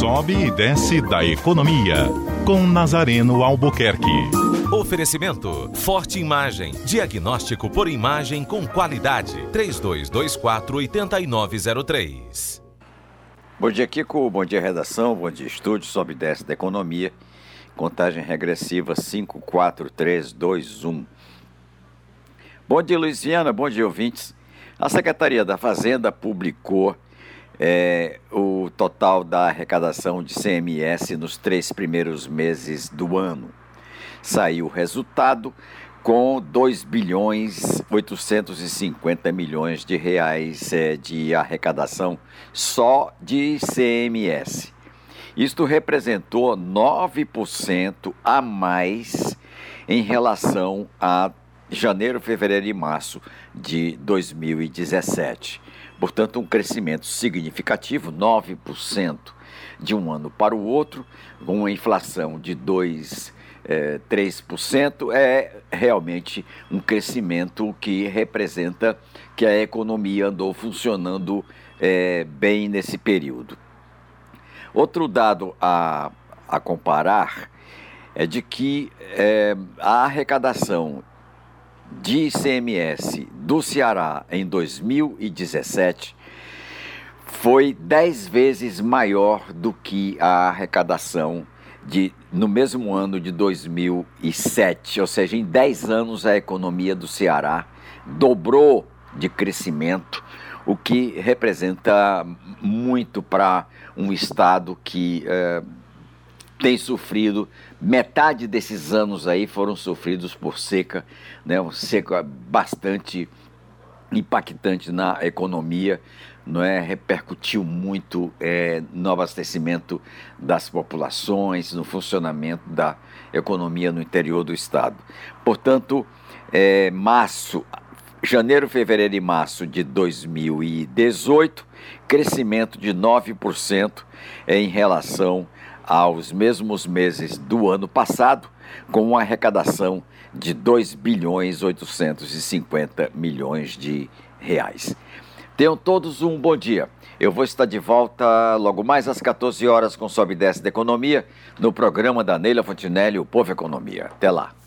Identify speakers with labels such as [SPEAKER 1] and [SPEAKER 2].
[SPEAKER 1] sobe e desce da economia. Com Nazareno Albuquerque.
[SPEAKER 2] Oferecimento: Forte Imagem. Diagnóstico por imagem com qualidade. 3224-8903.
[SPEAKER 3] Bom dia, Kiko. Bom dia, redação. Bom dia, estúdio. Sobe e desce da economia. Contagem regressiva 5, 4, 3, 2, 1. Bom dia, Luiziana. Bom dia, ouvintes. A Secretaria da Fazenda publicou é, o total da arrecadação de CMS nos três primeiros meses do ano. Saiu o resultado com 2 bilhões 850 milhões de reais é, de arrecadação só de CMS. Isto representou 9% a mais em relação a janeiro, fevereiro e março de 2017. Portanto, um crescimento significativo, 9% de um ano para o outro, com uma inflação de 2, é, 3%, é realmente um crescimento que representa que a economia andou funcionando é, bem nesse período. Outro dado a, a comparar é de que é, a arrecadação de ICMS do Ceará em 2017 foi dez vezes maior do que a arrecadação de, no mesmo ano de 2007, ou seja, em 10 anos a economia do Ceará dobrou de crescimento, o que representa muito para um estado que eh, tem sofrido, metade desses anos aí foram sofridos por seca, né, uma seca bastante impactante na economia, não é, repercutiu muito é, no abastecimento das populações, no funcionamento da economia no interior do estado. Portanto, é, março, janeiro, fevereiro e março de 2018, crescimento de 9% em relação aos mesmos meses do ano passado, com uma arrecadação de 2 bilhões 850 milhões de reais. Tenham todos um bom dia. Eu vou estar de volta logo mais às 14 horas com Sobe e Desce da Economia, no programa da Neila Fontinelli, o Povo Economia. Até lá.